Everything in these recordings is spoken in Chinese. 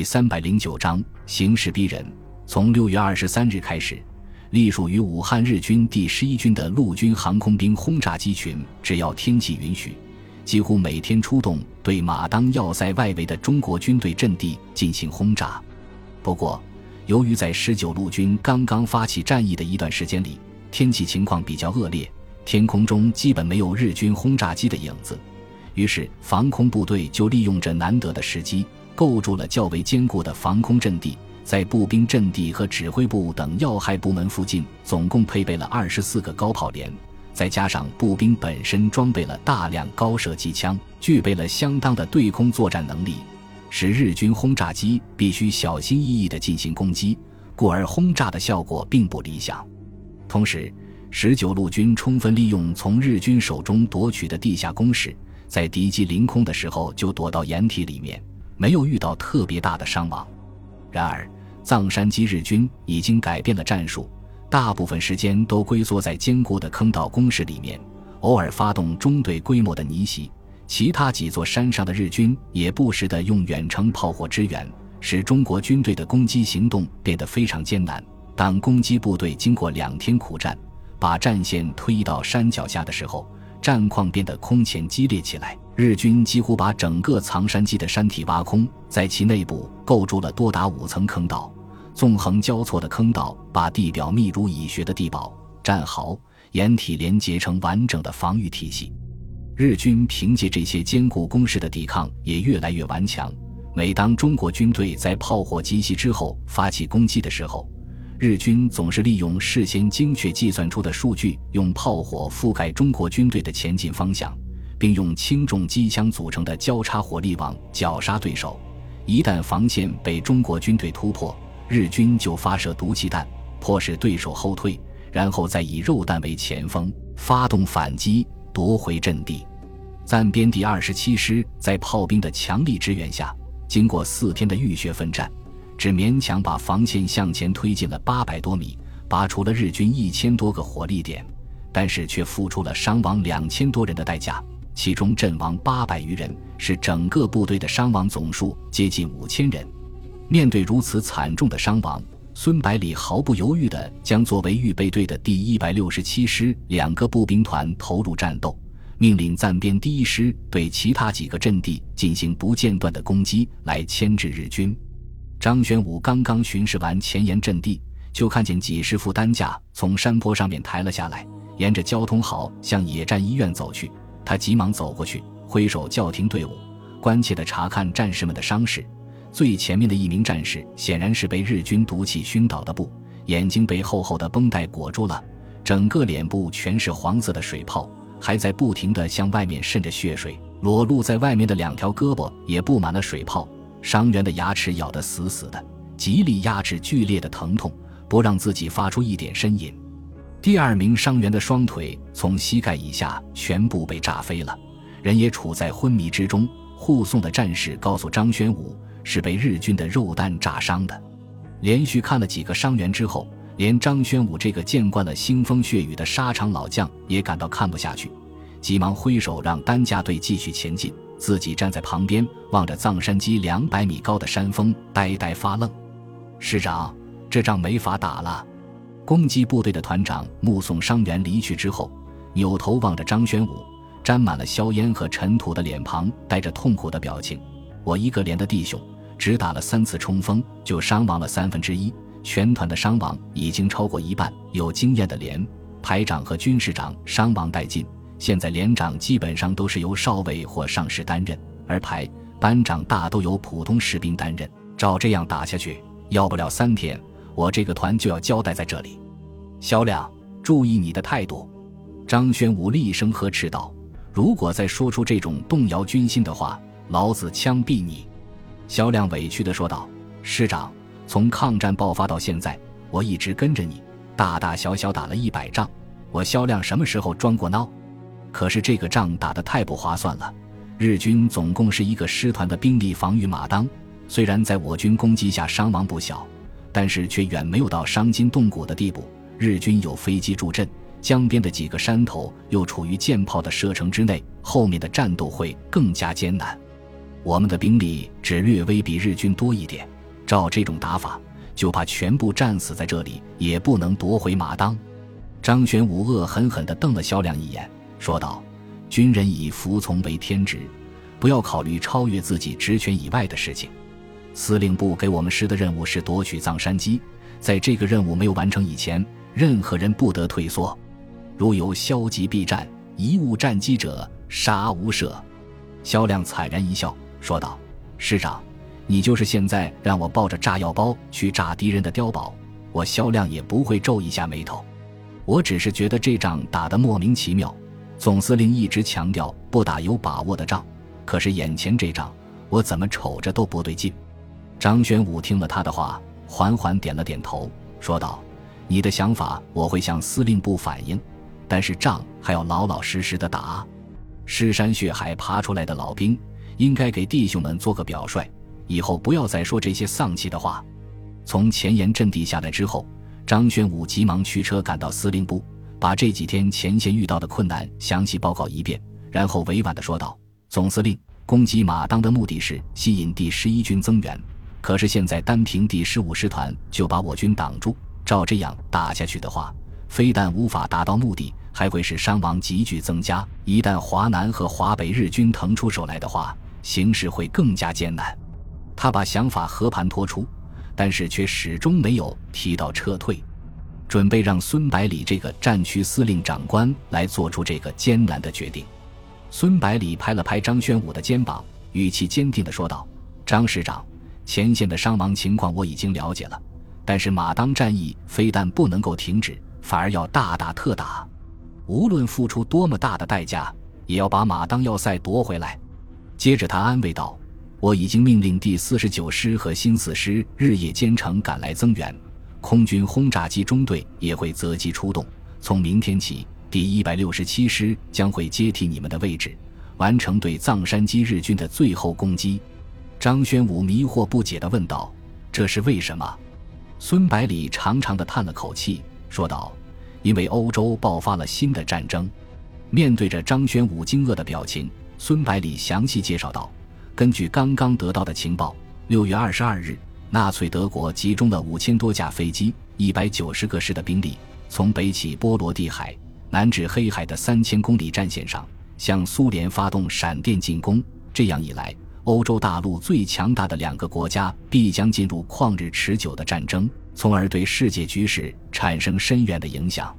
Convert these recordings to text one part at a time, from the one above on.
第三百零九章形势逼人。从六月二十三日开始，隶属于武汉日军第十一军的陆军航空兵轰炸机群，只要天气允许，几乎每天出动对马当要塞外围的中国军队阵地进行轰炸。不过，由于在十九路军刚刚发起战役的一段时间里，天气情况比较恶劣，天空中基本没有日军轰炸机的影子，于是防空部队就利用这难得的时机，构筑了较为坚固的防空阵地。在步兵阵地和指挥部等要害部门附近，总共配备了二十四个高炮连，再加上步兵本身装备了大量高射机枪，具备了相当的对空作战能力，使日军轰炸机必须小心翼翼地进行攻击，故而轰炸的效果并不理想。同时，十九路军充分利用从日军手中夺取的地下工事，在敌机临空的时候就躲到掩体里面，没有遇到特别大的伤亡。然而，藏山基日军已经改变了战术，大部分时间都龟缩在坚固的坑道工事里面，偶尔发动中队规模的逆袭。其他几座山上的日军也不时地用远程炮火支援，使中国军队的攻击行动变得非常艰难。当攻击部队经过两天苦战，把战线推移到山脚下的时候，战况变得空前激烈起来。日军几乎把整个藏山基的山体挖空，在其内部构筑了多达五层坑道，纵横交错的坑道把地表密如蚁穴的地堡、战壕、掩体连结成完整的防御体系。日军凭借这些坚固工事的抵抗也越来越顽强。每当中国军队在炮火集袭之后发起攻击的时候，日军总是利用事先精确计算出的数据，用炮火覆盖中国军队的前进方向。并用轻重机枪组成的交叉火力网绞杀对手。一旦防线被中国军队突破，日军就发射毒气弹，迫使对手后退，然后再以肉弹为前锋，发动反击，夺回阵地。暂编第二十七师在炮兵的强力支援下，经过四天的浴血奋战，只勉强把防线向前推进了八百多米，拔除了日军一千多个火力点，但是却付出了伤亡两千多人的代价。其中阵亡八百余人，是整个部队的伤亡总数接近五千人。面对如此惨重的伤亡，孙百里毫不犹豫地将作为预备队的第一百六十七师两个步兵团投入战斗，命令暂编第一师对其他几个阵地进行不间断的攻击，来牵制日军。张玄武刚刚巡视完前沿阵地，就看见几十副担架从山坡上面抬了下来，沿着交通壕向野战医院走去。他急忙走过去，挥手叫停队伍，关切地查看战士们的伤势。最前面的一名战士显然是被日军毒气熏倒的布，眼睛被厚厚的绷带裹住了，整个脸部全是黄色的水泡，还在不停地向外面渗着血水。裸露在外面的两条胳膊也布满了水泡，伤员的牙齿咬得死死的，极力压制剧烈的疼痛，不让自己发出一点呻吟。第二名伤员的双腿从膝盖以下全部被炸飞了，人也处在昏迷之中。护送的战士告诉张宣武，是被日军的肉弹炸伤的。连续看了几个伤员之后，连张宣武这个见惯了腥风血雨的沙场老将也感到看不下去，急忙挥手让担架队继续前进，自己站在旁边望着藏山基两百米高的山峰，呆呆发愣。师长，这仗没法打了。攻击部队的团长目送伤员离去之后，扭头望着张宣武，沾满了硝烟和尘土的脸庞，带着痛苦的表情。我一个连的弟兄，只打了三次冲锋，就伤亡了三分之一，全团的伤亡已经超过一半。有经验的连排长和军士长伤亡殆尽，现在连长基本上都是由少尉或上士担任，而排班长大都由普通士兵担任。照这样打下去，要不了三天。我这个团就要交代在这里，萧亮，注意你的态度。张宣武厉声呵斥道：“如果再说出这种动摇军心的话，老子枪毙你！”萧亮委屈地说道：“师长，从抗战爆发到现在，我一直跟着你，大大小小打了一百仗，我萧亮什么时候装过孬？可是这个仗打得太不划算了。日军总共是一个师团的兵力防御马当，虽然在我军攻击下伤亡不小。”但是却远没有到伤筋动骨的地步。日军有飞机助阵，江边的几个山头又处于舰炮的射程之内，后面的战斗会更加艰难。我们的兵力只略微比日军多一点，照这种打法，就怕全部战死在这里，也不能夺回马当。张玄武恶狠狠地瞪了萧亮一眼，说道：“军人以服从为天职，不要考虑超越自己职权以外的事情。司令部给我们师的任务是夺取藏山矶，在这个任务没有完成以前，任何人不得退缩。如有消极避战、贻误战机者，杀无赦。”萧亮惨然一笑。说道：“师长，你就是现在让我抱着炸药包去炸敌人的碉堡，我萧亮也不会皱一下眉头。我只是觉得这仗打得莫名其妙。总司令一直强调不打有把握的仗，可是眼前这仗，我怎么瞅着都不对劲。”张玄武听了他的话，缓缓点了点头，说道：“你的想法我会向司令部反映，但是仗还要老老实实的打。尸山血海爬出来的老兵。”应该给弟兄们做个表率，以后不要再说这些丧气的话。从前沿阵地下来之后，张宣武急忙驱车赶到司令部，把这几天前线遇到的困难详细报告一遍，然后委婉地说道：“总司令，攻击马当的目的是吸引第十一军增援，可是现在单凭第十五师团就把我军挡住，照这样打下去的话，非但无法达到目的，还会使伤亡急剧增加。一旦华南和华北日军腾出手来的话，”形势会更加艰难，他把想法和盘托出，但是却始终没有提到撤退，准备让孙百里这个战区司令长官来做出这个艰难的决定。孙百里拍了拍张宣武的肩膀，语气坚定地说道：“张师长，前线的伤亡情况我已经了解了，但是马当战役非但不能够停止，反而要大打特打，无论付出多么大的代价，也要把马当要塞夺回来。”接着他安慰道：“我已经命令第四十九师和新四师日夜兼程赶来增援，空军轰炸机中队也会择机出动。从明天起，第一百六十七师将会接替你们的位置，完成对藏山矶日军的最后攻击。”张宣武迷惑不解地问道：“这是为什么？”孙百里长长的叹了口气，说道：“因为欧洲爆发了新的战争。”面对着张宣武惊愕的表情。孙百里详细介绍道：“根据刚刚得到的情报，六月二十二日，纳粹德国集中了五千多架飞机、一百九十个师的兵力，从北起波罗的海，南至黑海的三千公里战线上，向苏联发动闪电进攻。这样一来，欧洲大陆最强大的两个国家必将进入旷日持久的战争，从而对世界局势产生深远的影响。”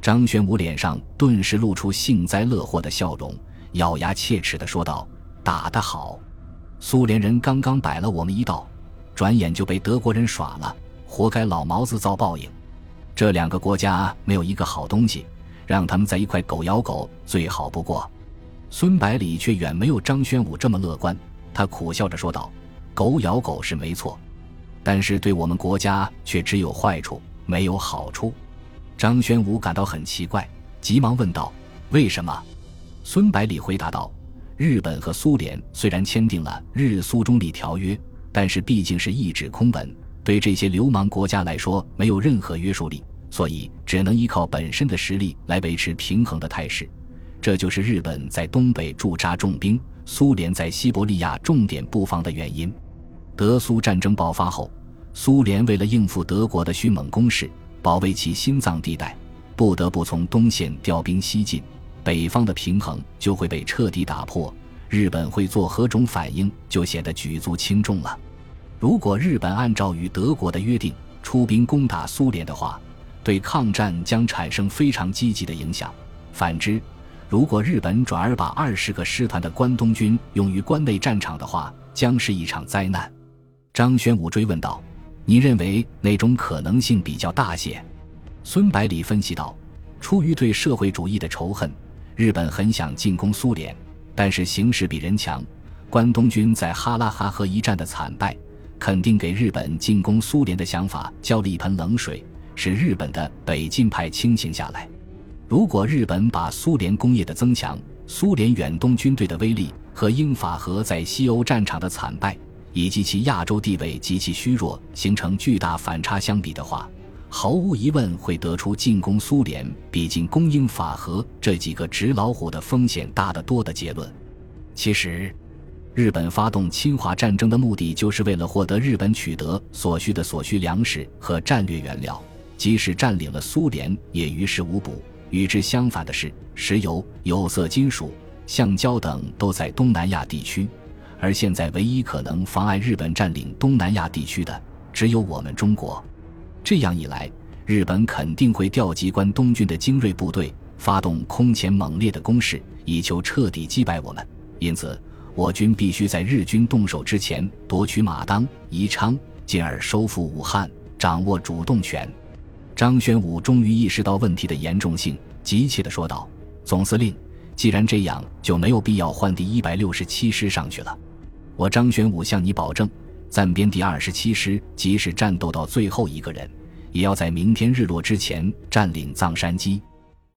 张玄武脸上顿时露出幸灾乐祸的笑容。咬牙切齿地说道：“打得好！苏联人刚刚摆了我们一道，转眼就被德国人耍了，活该老毛子遭报应。这两个国家没有一个好东西，让他们在一块狗咬狗最好不过。”孙百里却远没有张宣武这么乐观，他苦笑着说道：“狗咬狗是没错，但是对我们国家却只有坏处，没有好处。”张宣武感到很奇怪，急忙问道：“为什么？”孙百里回答道：“日本和苏联虽然签订了日苏中立条约，但是毕竟是一纸空文，对这些流氓国家来说没有任何约束力，所以只能依靠本身的实力来维持平衡的态势。这就是日本在东北驻扎重兵，苏联在西伯利亚重点布防的原因。德苏战争爆发后，苏联为了应付德国的迅猛攻势，保卫其心脏地带，不得不从东线调兵西进。”北方的平衡就会被彻底打破，日本会做何种反应，就显得举足轻重了。如果日本按照与德国的约定出兵攻打苏联的话，对抗战将产生非常积极的影响。反之，如果日本转而把二十个师团的关东军用于关内战场的话，将是一场灾难。张宣武追问道：“你认为哪种可能性比较大些？”孙百里分析道：“出于对社会主义的仇恨。”日本很想进攻苏联，但是形势比人强。关东军在哈拉哈河一战的惨败，肯定给日本进攻苏联的想法浇了一盆冷水，使日本的北进派清醒下来。如果日本把苏联工业的增强、苏联远东军队的威力和英法和在西欧战场的惨败，以及其亚洲地位极其虚弱形成巨大反差相比的话，毫无疑问会得出进攻苏联比进攻英法和这几个纸老虎的风险大得多的结论。其实，日本发动侵华战争的目的，就是为了获得日本取得所需的所需粮食和战略原料。即使占领了苏联，也于事无补。与之相反的是，石油、有色金属、橡胶等都在东南亚地区，而现在唯一可能妨碍日本占领东南亚地区的，只有我们中国。这样一来，日本肯定会调集关东军的精锐部队，发动空前猛烈的攻势，以求彻底击败我们。因此，我军必须在日军动手之前夺取马当、宜昌，进而收复武汉，掌握主动权。张玄武终于意识到问题的严重性，急切地说道：“总司令，既然这样，就没有必要换第一百六十七师上去了。我张玄武向你保证，暂编第二十七师，即使战斗到最后一个人，也要在明天日落之前占领藏山矶。”